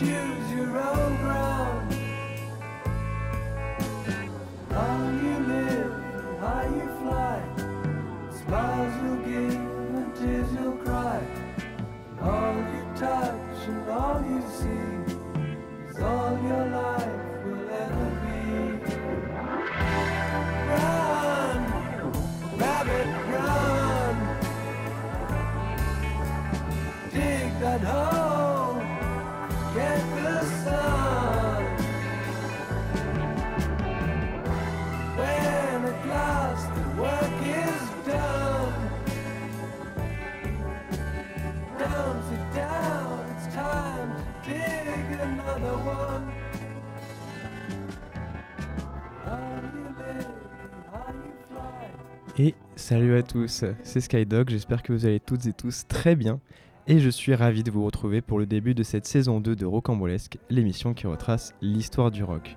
Choose your own ground. Et salut à tous, c'est Skydog, j'espère que vous allez toutes et tous très bien. Et je suis ravi de vous retrouver pour le début de cette saison 2 de Rocambolesque, l'émission qui retrace l'histoire du rock.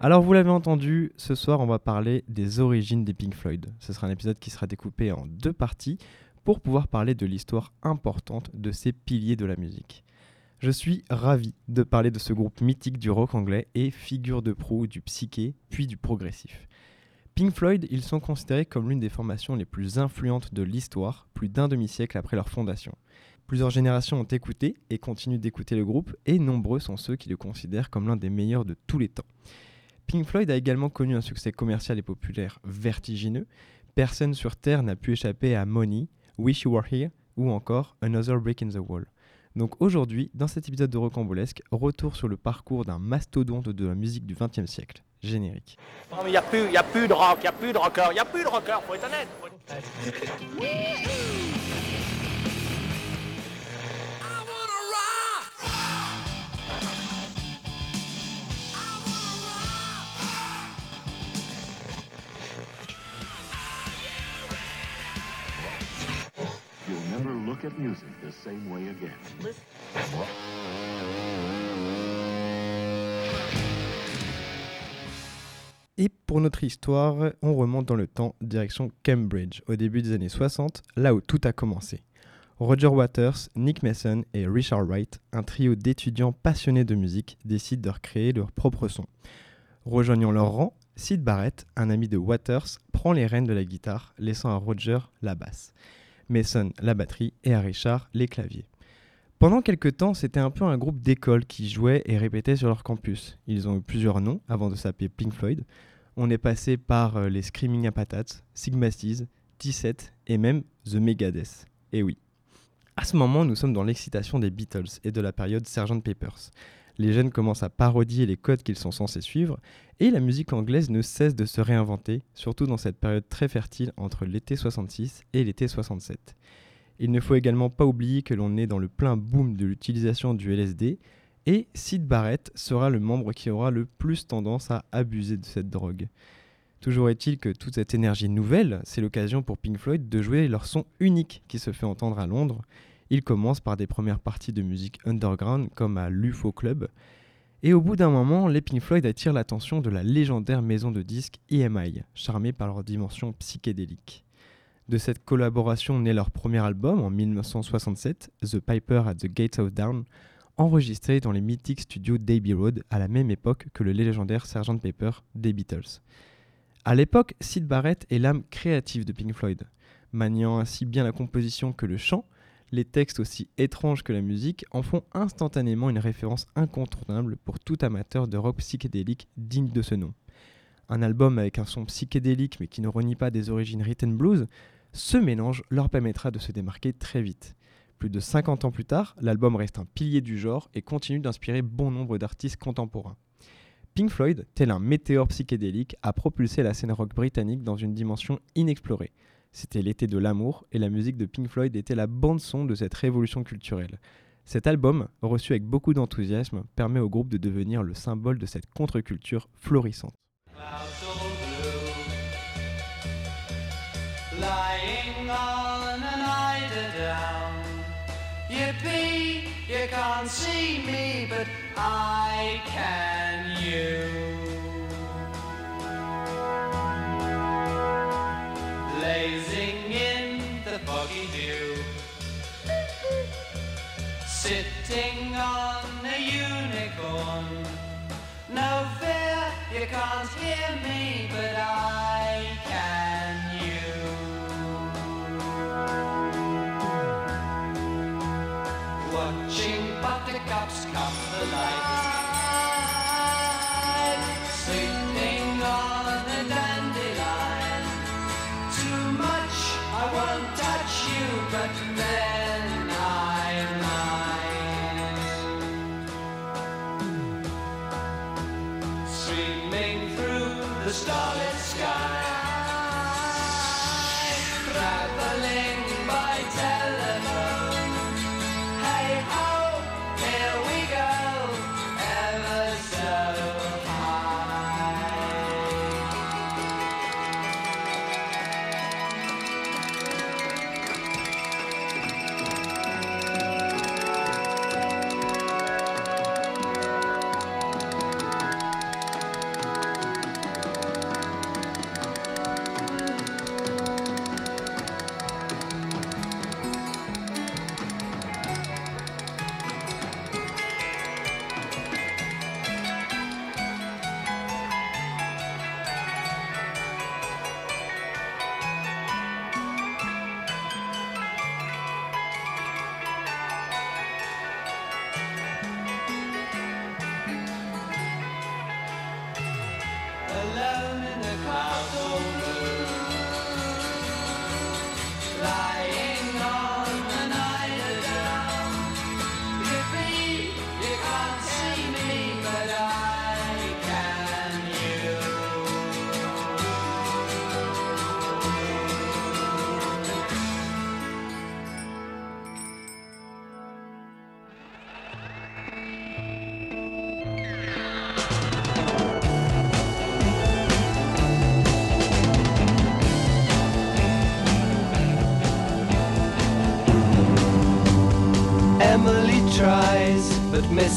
Alors vous l'avez entendu, ce soir on va parler des origines des Pink Floyd. Ce sera un épisode qui sera découpé en deux parties pour pouvoir parler de l'histoire importante de ces piliers de la musique. Je suis ravi de parler de ce groupe mythique du rock anglais et figure de proue du psyché puis du progressif. Pink Floyd, ils sont considérés comme l'une des formations les plus influentes de l'histoire, plus d'un demi-siècle après leur fondation. Plusieurs générations ont écouté et continuent d'écouter le groupe, et nombreux sont ceux qui le considèrent comme l'un des meilleurs de tous les temps. Pink Floyd a également connu un succès commercial et populaire vertigineux. Personne sur Terre n'a pu échapper à Money, Wish You Were Here ou encore Another Break in the Wall. Donc aujourd'hui, dans cet épisode de Rocambolesque, retour sur le parcours d'un mastodonte de la musique du XXe siècle. Générique. Non mais il n'y a, plus- y a plus de rock, il n'y a plus de rocker, il n'y a plus de rocker, faut être honnête. faut être- Et pour notre histoire, on remonte dans le temps, direction Cambridge, au début des années 60, là où tout a commencé. Roger Waters, Nick Mason et Richard Wright, un trio d'étudiants passionnés de musique, décident de recréer leur propre son. Rejoignant leur rang, Sid Barrett, un ami de Waters, prend les rênes de la guitare, laissant à Roger la basse, Mason la batterie et à Richard les claviers. Pendant quelques temps, c'était un peu un groupe d'école qui jouait et répétait sur leur campus. Ils ont eu plusieurs noms avant de s'appeler Pink Floyd. On est passé par euh, les Screaming Patates, Sigma Steez, T7 et même The Megadeth. Et oui. À ce moment, nous sommes dans l'excitation des Beatles et de la période Sgt Papers. Les jeunes commencent à parodier les codes qu'ils sont censés suivre et la musique anglaise ne cesse de se réinventer, surtout dans cette période très fertile entre l'été 66 et l'été 67. Il ne faut également pas oublier que l'on est dans le plein boom de l'utilisation du LSD et Sid Barrett sera le membre qui aura le plus tendance à abuser de cette drogue. Toujours est-il que toute cette énergie nouvelle, c'est l'occasion pour Pink Floyd de jouer leur son unique qui se fait entendre à Londres. Ils commencent par des premières parties de musique underground comme à l'UFO Club. Et au bout d'un moment, les Pink Floyd attirent l'attention de la légendaire maison de disques EMI, charmée par leur dimension psychédélique. De cette collaboration naît leur premier album en 1967, The Piper at the Gates of Dawn, enregistré dans les mythiques studios d'Abbey Road à la même époque que le légendaire Sgt Pepper des Beatles. À l'époque, Sid Barrett est l'âme créative de Pink Floyd, maniant ainsi bien la composition que le chant, les textes aussi étranges que la musique en font instantanément une référence incontournable pour tout amateur de rock psychédélique digne de ce nom. Un album avec un son psychédélique mais qui ne renie pas des origines rhythm blues, ce mélange leur permettra de se démarquer très vite. Plus de 50 ans plus tard, l'album reste un pilier du genre et continue d'inspirer bon nombre d'artistes contemporains. Pink Floyd, tel un météore psychédélique, a propulsé la scène rock britannique dans une dimension inexplorée. C'était l'été de l'amour et la musique de Pink Floyd était la bande-son de cette révolution culturelle. Cet album, reçu avec beaucoup d'enthousiasme, permet au groupe de devenir le symbole de cette contre-culture florissante.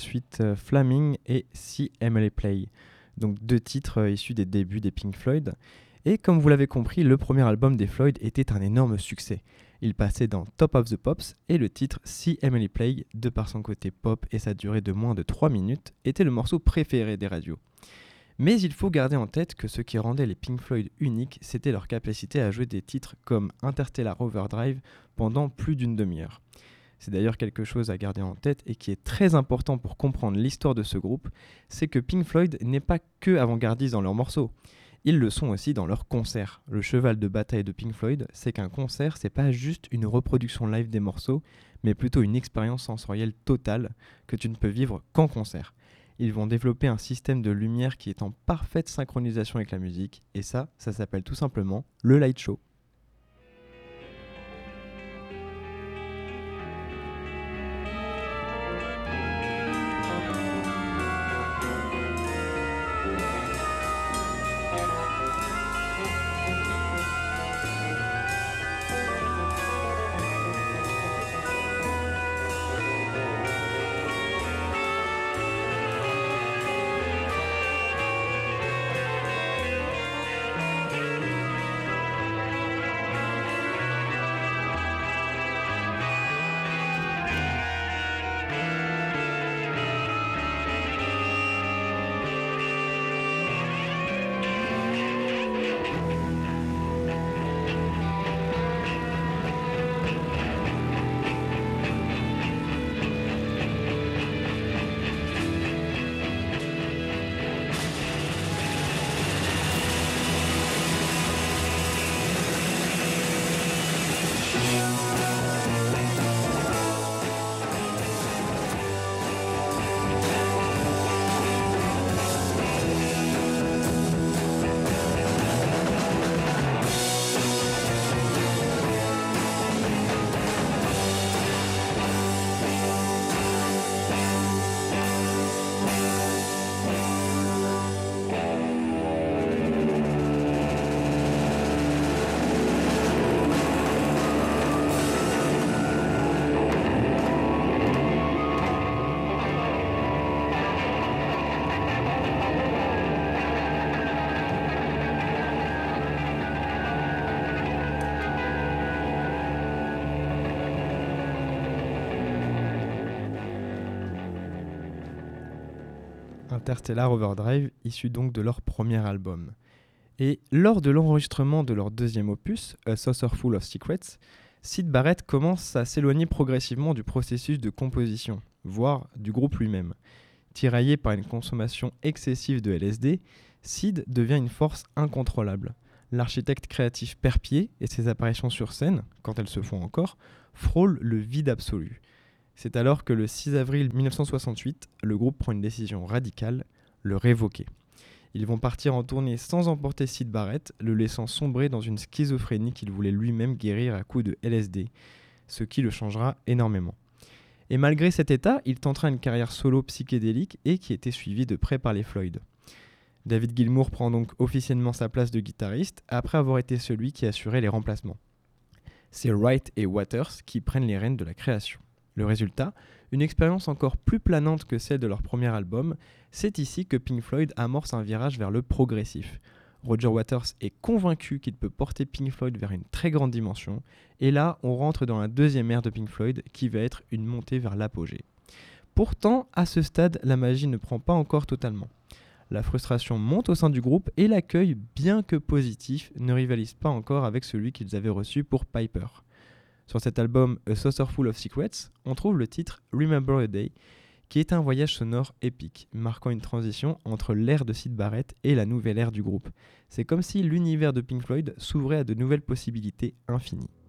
Suite euh, Flaming et See Emily Play. Donc deux titres euh, issus des débuts des Pink Floyd. Et comme vous l'avez compris, le premier album des Floyd était un énorme succès. Il passait dans Top of the Pops et le titre See Emily Play, de par son côté pop et sa durée de moins de 3 minutes, était le morceau préféré des radios. Mais il faut garder en tête que ce qui rendait les Pink Floyd uniques, c'était leur capacité à jouer des titres comme Interstellar Overdrive pendant plus d'une demi-heure. C'est d'ailleurs quelque chose à garder en tête et qui est très important pour comprendre l'histoire de ce groupe, c'est que Pink Floyd n'est pas que avant-gardiste dans leurs morceaux. Ils le sont aussi dans leurs concerts. Le cheval de bataille de Pink Floyd, c'est qu'un concert, c'est pas juste une reproduction live des morceaux, mais plutôt une expérience sensorielle totale que tu ne peux vivre qu'en concert. Ils vont développer un système de lumière qui est en parfaite synchronisation avec la musique, et ça, ça s'appelle tout simplement le light show. Interstellar Overdrive, issu donc de leur premier album. Et lors de l'enregistrement de leur deuxième opus, A Saucerful of Secrets, Sid Barrett commence à s'éloigner progressivement du processus de composition, voire du groupe lui-même. Tiraillé par une consommation excessive de LSD, Sid devient une force incontrôlable. L'architecte créatif perpier et ses apparitions sur scène, quand elles se font encore, frôlent le vide absolu. C'est alors que le 6 avril 1968, le groupe prend une décision radicale, le révoquer. Ils vont partir en tournée sans emporter Sid Barrett, le laissant sombrer dans une schizophrénie qu'il voulait lui-même guérir à coups de LSD, ce qui le changera énormément. Et malgré cet état, il tentera une carrière solo psychédélique et qui était suivie de près par les Floyd. David Gilmour prend donc officiellement sa place de guitariste après avoir été celui qui assurait les remplacements. C'est Wright et Waters qui prennent les rênes de la création. Le résultat, une expérience encore plus planante que celle de leur premier album, c'est ici que Pink Floyd amorce un virage vers le progressif. Roger Waters est convaincu qu'il peut porter Pink Floyd vers une très grande dimension, et là on rentre dans la deuxième ère de Pink Floyd qui va être une montée vers l'apogée. Pourtant, à ce stade, la magie ne prend pas encore totalement. La frustration monte au sein du groupe et l'accueil, bien que positif, ne rivalise pas encore avec celui qu'ils avaient reçu pour Piper. Sur cet album A Saucerful of Secrets, on trouve le titre Remember a Day, qui est un voyage sonore épique, marquant une transition entre l'ère de Sid Barrett et la nouvelle ère du groupe. C'est comme si l'univers de Pink Floyd s'ouvrait à de nouvelles possibilités infinies.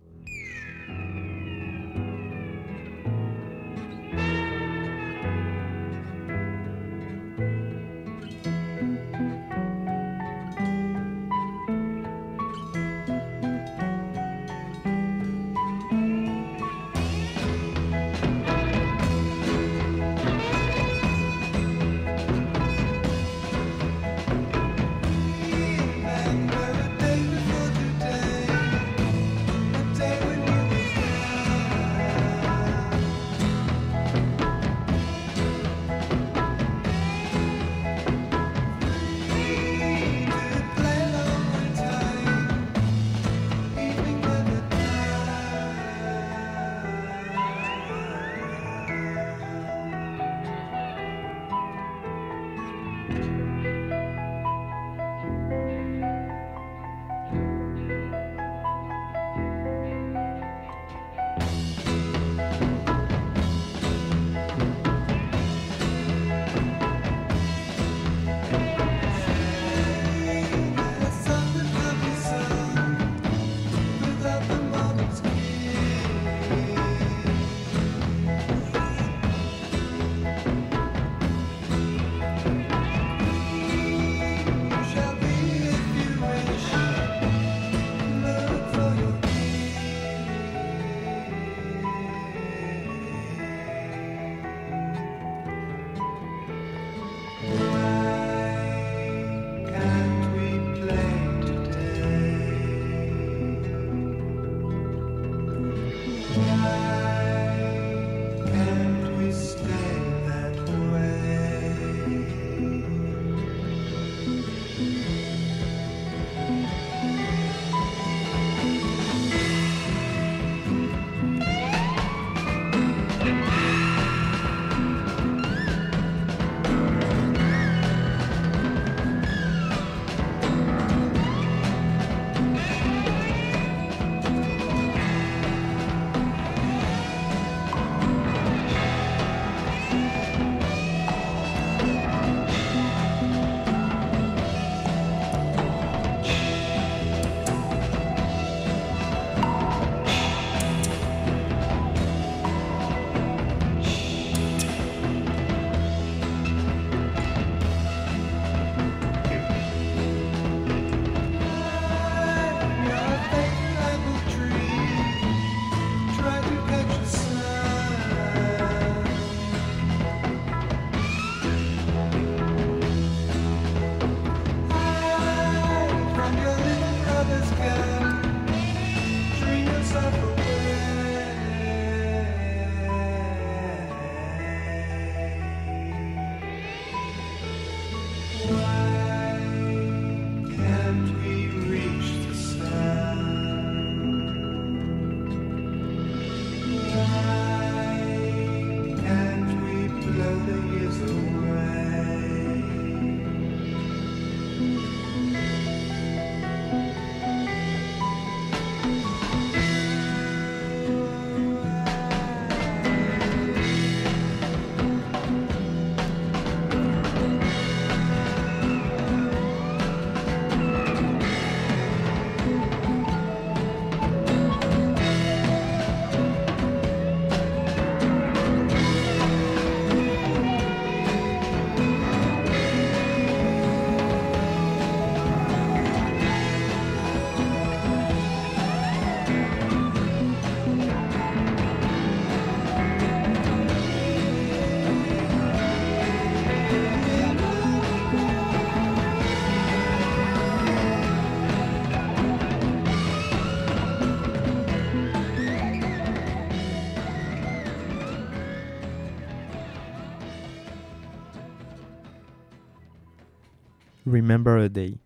Remember a Day,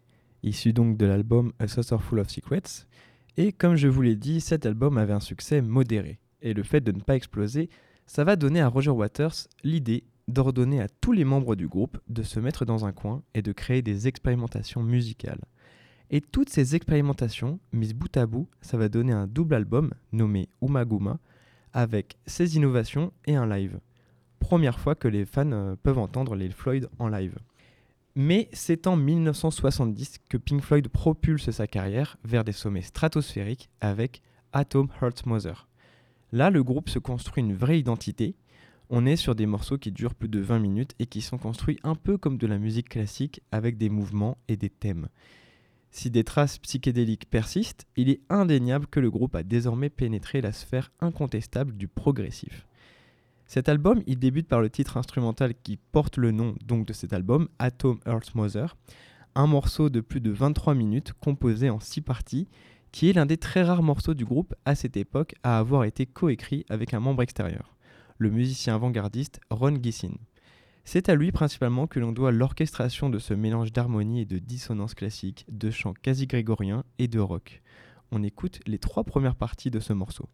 issu donc de l'album A Saucer Full of Secrets. Et comme je vous l'ai dit, cet album avait un succès modéré. Et le fait de ne pas exploser, ça va donner à Roger Waters l'idée d'ordonner à tous les membres du groupe de se mettre dans un coin et de créer des expérimentations musicales. Et toutes ces expérimentations, mises bout à bout, ça va donner un double album nommé Umaguma, avec ses innovations et un live. Première fois que les fans euh, peuvent entendre les Floyd en live. Mais c'est en 1970 que Pink Floyd propulse sa carrière vers des sommets stratosphériques avec Atom Heart Mother. Là, le groupe se construit une vraie identité. On est sur des morceaux qui durent plus de 20 minutes et qui sont construits un peu comme de la musique classique avec des mouvements et des thèmes. Si des traces psychédéliques persistent, il est indéniable que le groupe a désormais pénétré la sphère incontestable du progressif. Cet album, il débute par le titre instrumental qui porte le nom donc de cet album, Atom Earth Mother, un morceau de plus de 23 minutes composé en 6 parties, qui est l'un des très rares morceaux du groupe à cette époque à avoir été coécrit avec un membre extérieur, le musicien avant-gardiste Ron Gissin. C'est à lui principalement que l'on doit l'orchestration de ce mélange d'harmonie et de dissonance classique, de chants quasi grégoriens et de rock. On écoute les trois premières parties de ce morceau.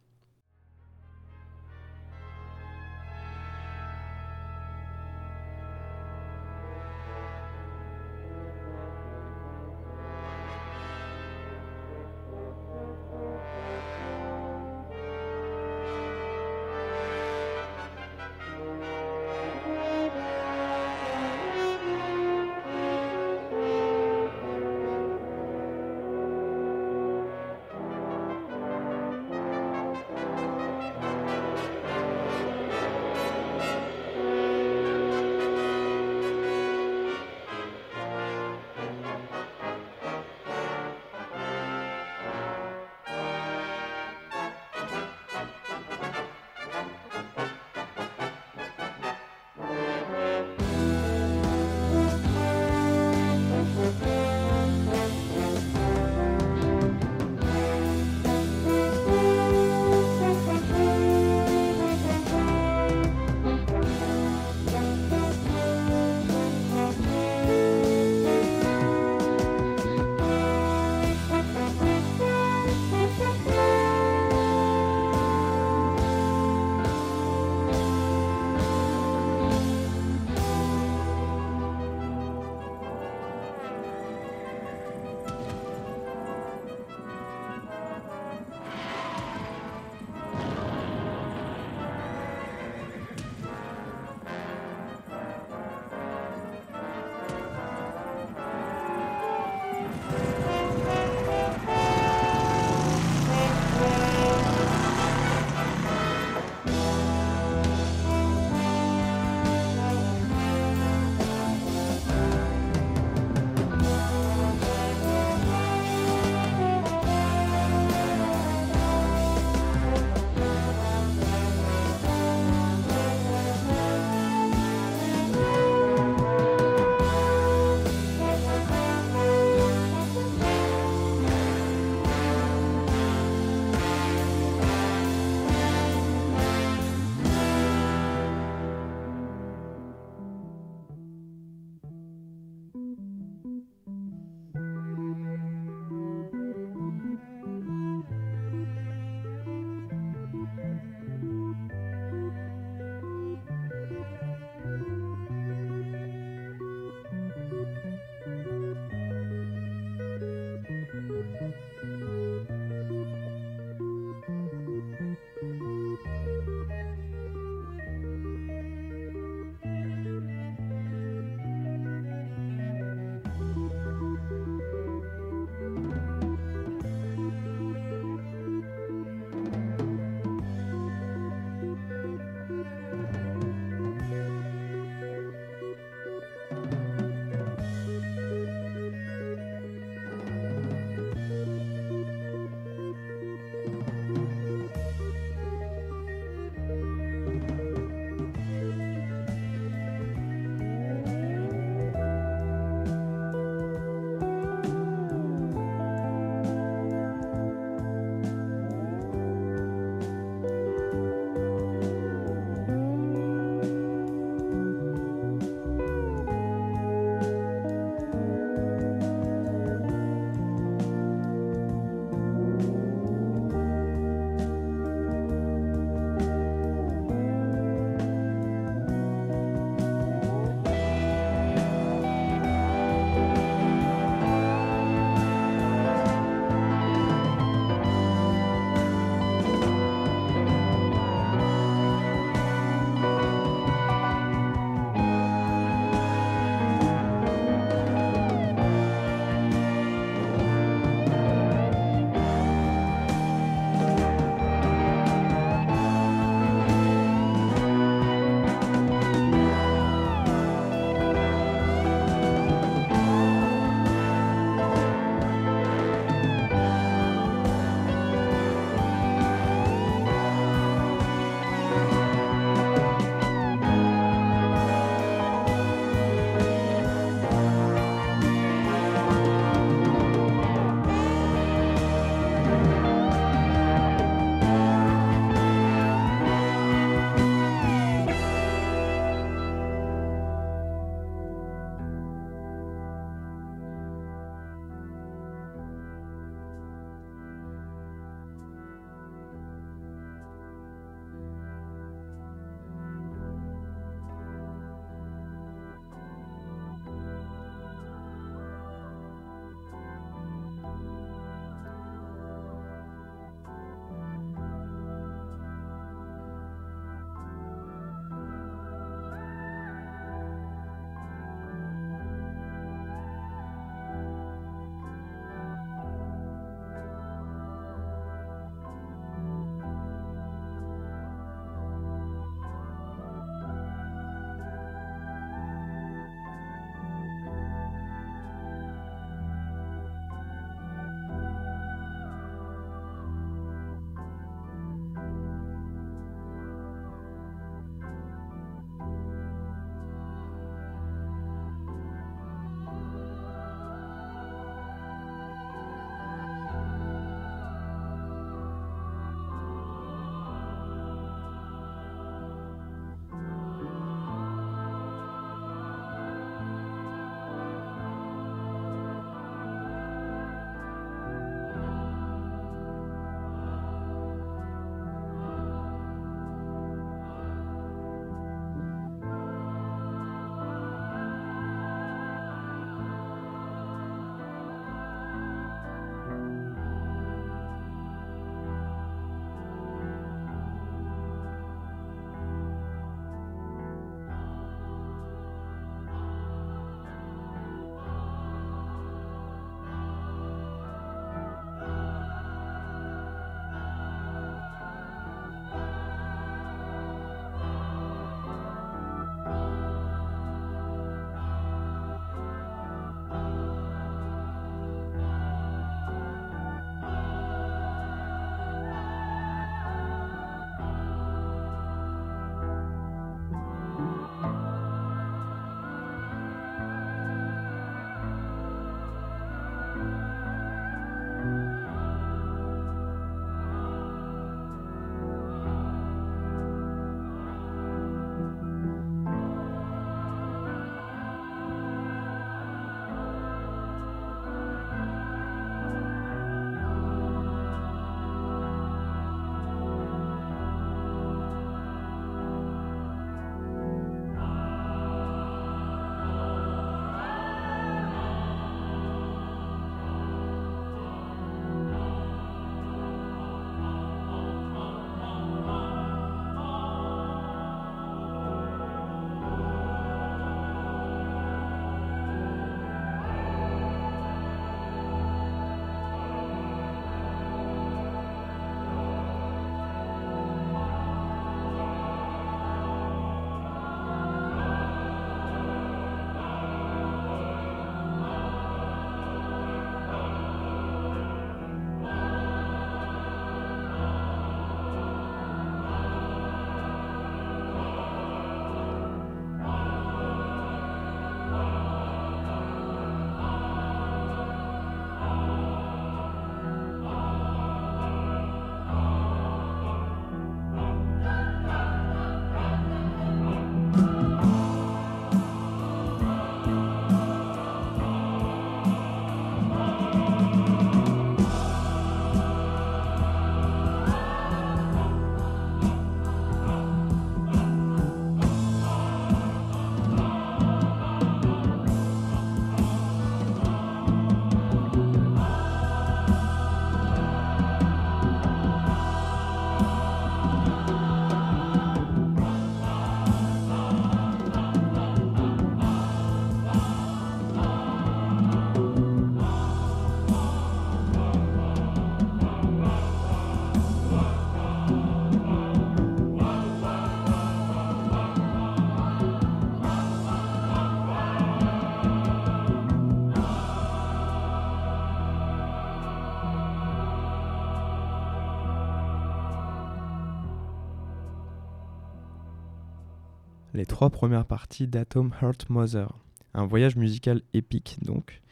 Les trois premières parties d'Atom Heart Mother. Un voyage musical épique donc.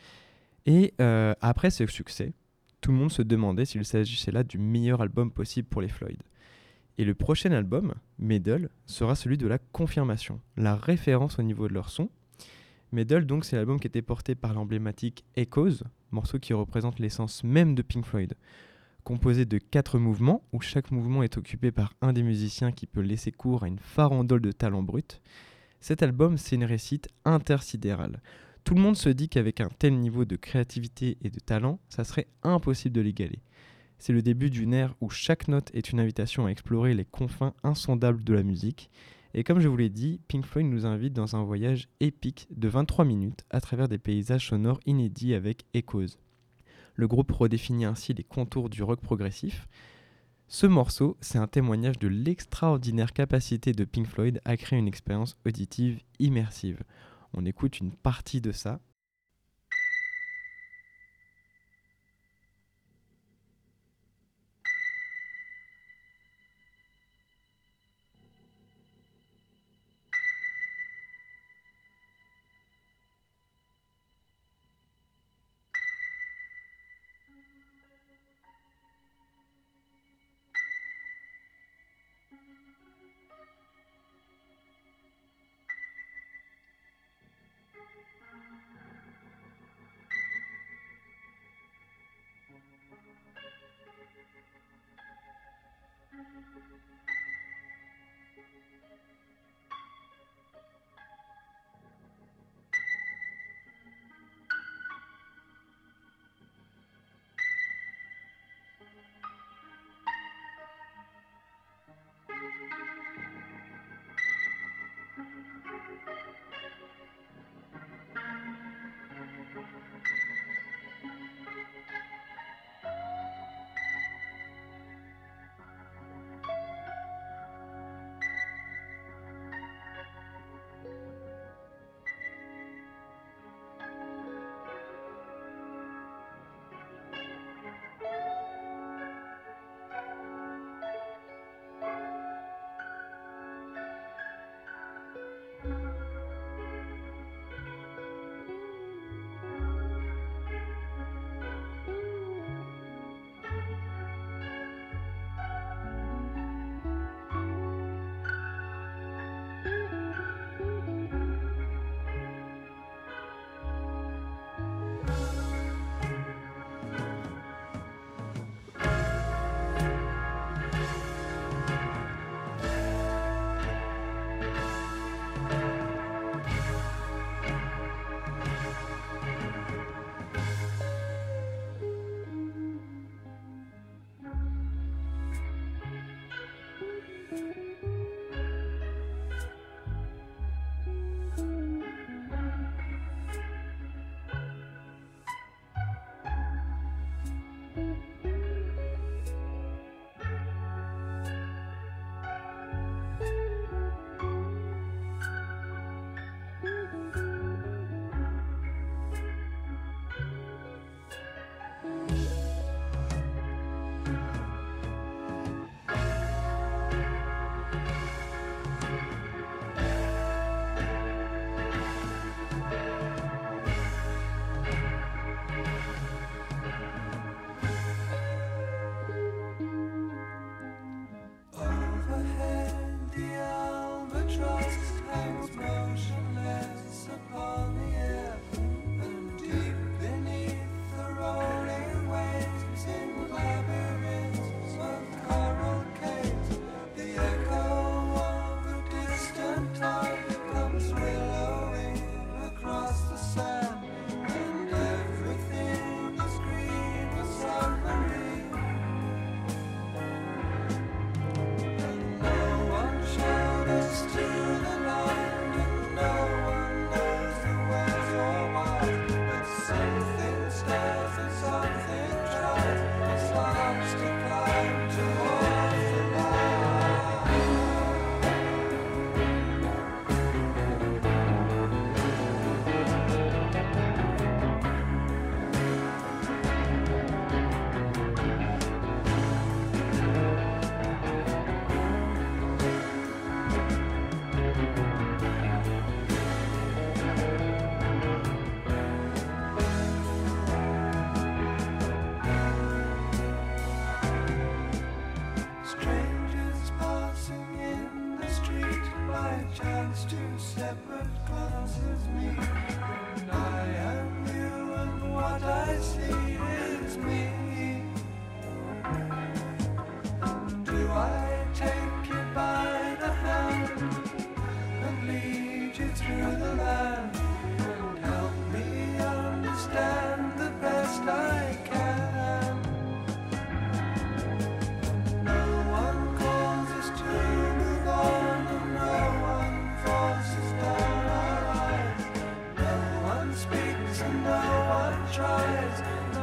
Et euh, après ce succès, tout le monde se demandait s'il s'agissait là du meilleur album possible pour les Floyd. Et le prochain album, Medal, sera celui de la confirmation, la référence au niveau de leur son. Medal, donc, c'est l'album qui était porté par l'emblématique Echoes, morceau qui représente l'essence même de Pink Floyd. Composé de quatre mouvements, où chaque mouvement est occupé par un des musiciens qui peut laisser cours à une farandole de talent brut, cet album, c'est une récite intersidérale. Tout le monde se dit qu'avec un tel niveau de créativité et de talent, ça serait impossible de l'égaler. C'est le début d'une ère où chaque note est une invitation à explorer les confins insondables de la musique. Et comme je vous l'ai dit, Pink Floyd nous invite dans un voyage épique de 23 minutes à travers des paysages sonores inédits avec Echoes. Le groupe redéfinit ainsi les contours du rock progressif. Ce morceau, c'est un témoignage de l'extraordinaire capacité de Pink Floyd à créer une expérience auditive immersive. On écoute une partie de ça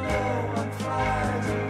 No one Friday.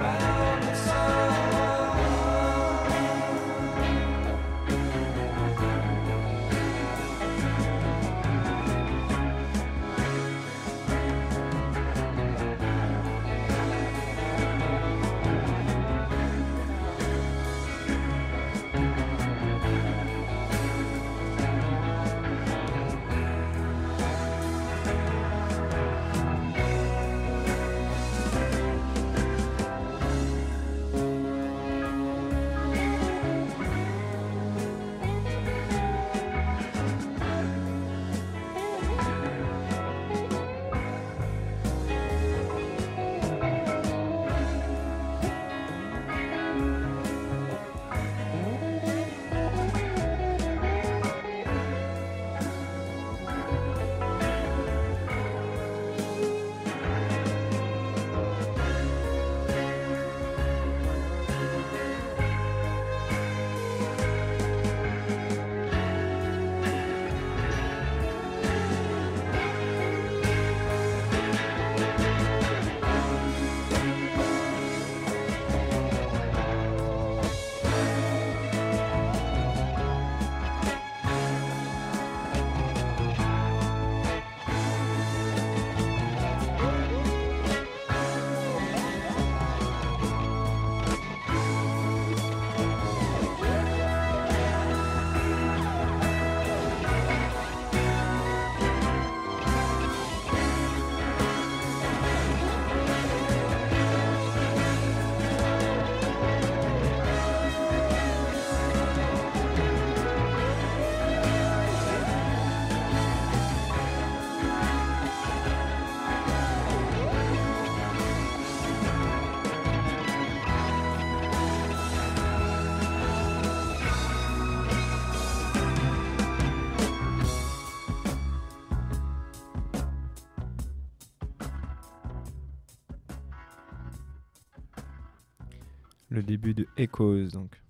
Début de Echoes donc.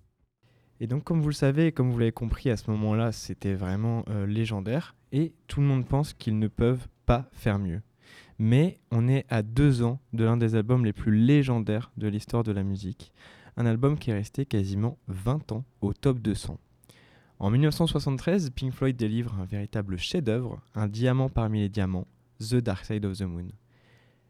Et donc comme vous le savez, comme vous l'avez compris à ce moment-là, c'était vraiment euh, légendaire et tout le monde pense qu'ils ne peuvent pas faire mieux. Mais on est à deux ans de l'un des albums les plus légendaires de l'histoire de la musique, un album qui est resté quasiment 20 ans au top 200. En 1973, Pink Floyd délivre un véritable chef-d'œuvre, un diamant parmi les diamants, The Dark Side of the Moon.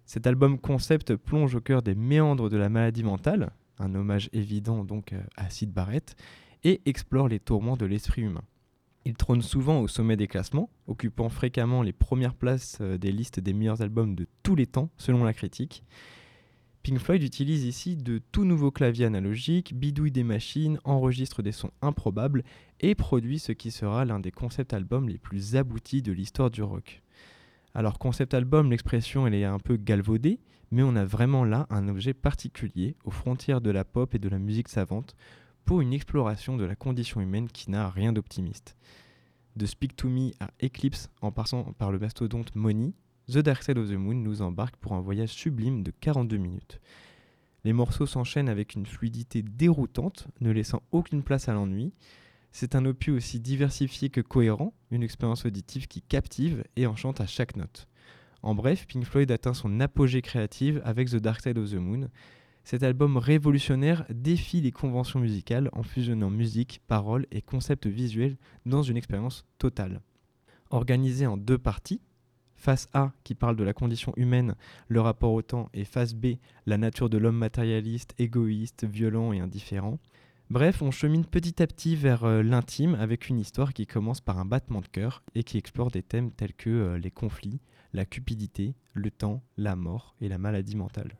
Cet album concept plonge au cœur des méandres de la maladie mentale, un hommage évident donc euh, à Sid Barrett, et explore les tourments de l'esprit humain. Il trône souvent au sommet des classements, occupant fréquemment les premières places euh, des listes des meilleurs albums de tous les temps, selon la critique. Pink Floyd utilise ici de tout nouveaux claviers analogiques, bidouille des machines, enregistre des sons improbables et produit ce qui sera l'un des concept albums les plus aboutis de l'histoire du rock. Alors concept album, l'expression elle est un peu galvaudée, mais on a vraiment là un objet particulier aux frontières de la pop et de la musique savante pour une exploration de la condition humaine qui n'a rien d'optimiste. De Speak to Me à Eclipse en passant par le mastodonte Money, The Dark Side of the Moon nous embarque pour un voyage sublime de 42 minutes. Les morceaux s'enchaînent avec une fluidité déroutante, ne laissant aucune place à l'ennui. C'est un opus aussi diversifié que cohérent, une expérience auditive qui captive et enchante à chaque note. En bref, Pink Floyd atteint son apogée créative avec The Dark Side of the Moon. Cet album révolutionnaire défie les conventions musicales en fusionnant musique, paroles et concepts visuels dans une expérience totale. Organisé en deux parties, face A qui parle de la condition humaine, le rapport au temps, et face B, la nature de l'homme matérialiste, égoïste, violent et indifférent. Bref, on chemine petit à petit vers euh, l'intime avec une histoire qui commence par un battement de cœur et qui explore des thèmes tels que euh, les conflits, la cupidité, le temps, la mort et la maladie mentale.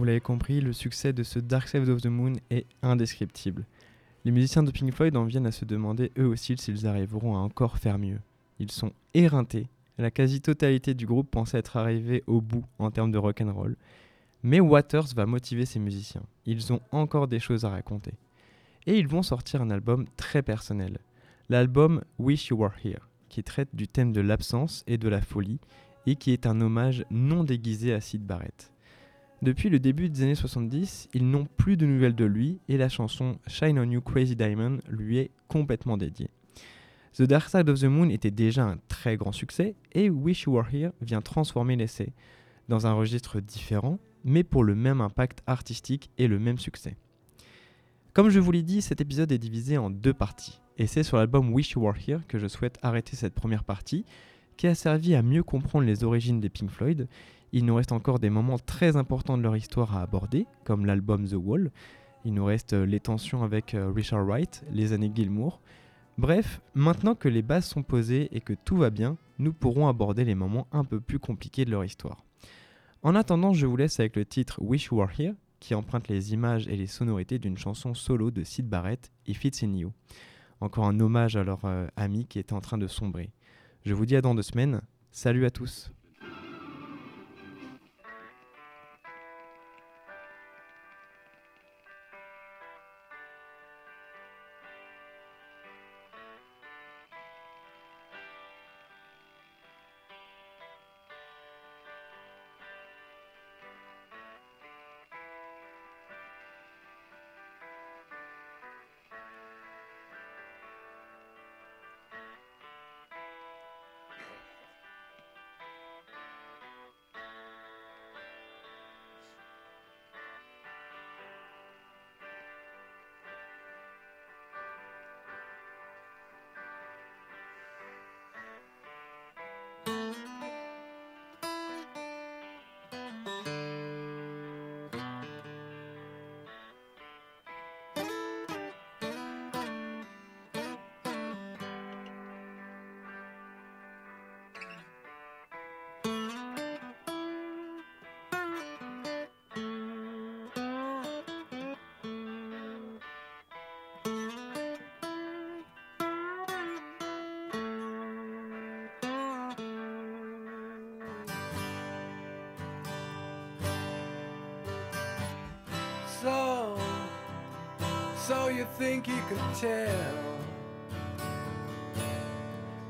Vous l'avez compris, le succès de ce Dark Side of the Moon est indescriptible. Les musiciens de Pink Floyd en viennent à se demander eux aussi s'ils arriveront à encore faire mieux. Ils sont éreintés, la quasi-totalité du groupe pensait être arrivée au bout en termes de rock'n'roll. Mais Waters va motiver ses musiciens. Ils ont encore des choses à raconter. Et ils vont sortir un album très personnel. L'album Wish You Were Here, qui traite du thème de l'absence et de la folie, et qui est un hommage non déguisé à Sid Barrett. Depuis le début des années 70, ils n'ont plus de nouvelles de lui et la chanson Shine on You Crazy Diamond lui est complètement dédiée. The Dark Side of the Moon était déjà un très grand succès et Wish You Were Here vient transformer l'essai dans un registre différent, mais pour le même impact artistique et le même succès. Comme je vous l'ai dit, cet épisode est divisé en deux parties, et c'est sur l'album Wish You Were Here que je souhaite arrêter cette première partie, qui a servi à mieux comprendre les origines des Pink Floyd. Il nous reste encore des moments très importants de leur histoire à aborder, comme l'album The Wall. Il nous reste euh, les tensions avec euh, Richard Wright, les années Gilmour. Bref, maintenant que les bases sont posées et que tout va bien, nous pourrons aborder les moments un peu plus compliqués de leur histoire. En attendant, je vous laisse avec le titre Wish You Were Here, qui emprunte les images et les sonorités d'une chanson solo de Sid Barrett, If It's In You. Encore un hommage à leur euh, ami qui était en train de sombrer. Je vous dis à dans deux semaines. Salut à tous. you think you can tell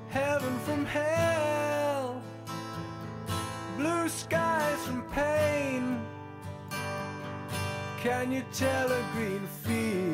heaven from hell, blue skies from pain? Can you tell a green field?